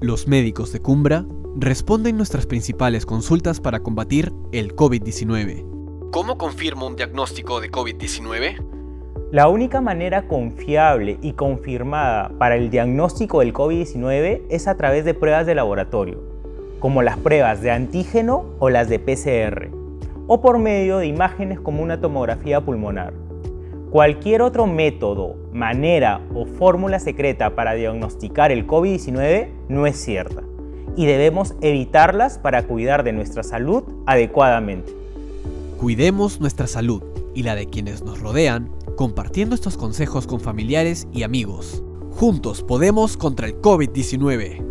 Los médicos de Cumbra responden nuestras principales consultas para combatir el COVID-19. ¿Cómo confirmo un diagnóstico de COVID-19? La única manera confiable y confirmada para el diagnóstico del COVID-19 es a través de pruebas de laboratorio, como las pruebas de antígeno o las de PCR, o por medio de imágenes como una tomografía pulmonar. Cualquier otro método, manera o fórmula secreta para diagnosticar el COVID-19 no es cierta y debemos evitarlas para cuidar de nuestra salud adecuadamente. Cuidemos nuestra salud y la de quienes nos rodean compartiendo estos consejos con familiares y amigos. Juntos podemos contra el COVID-19.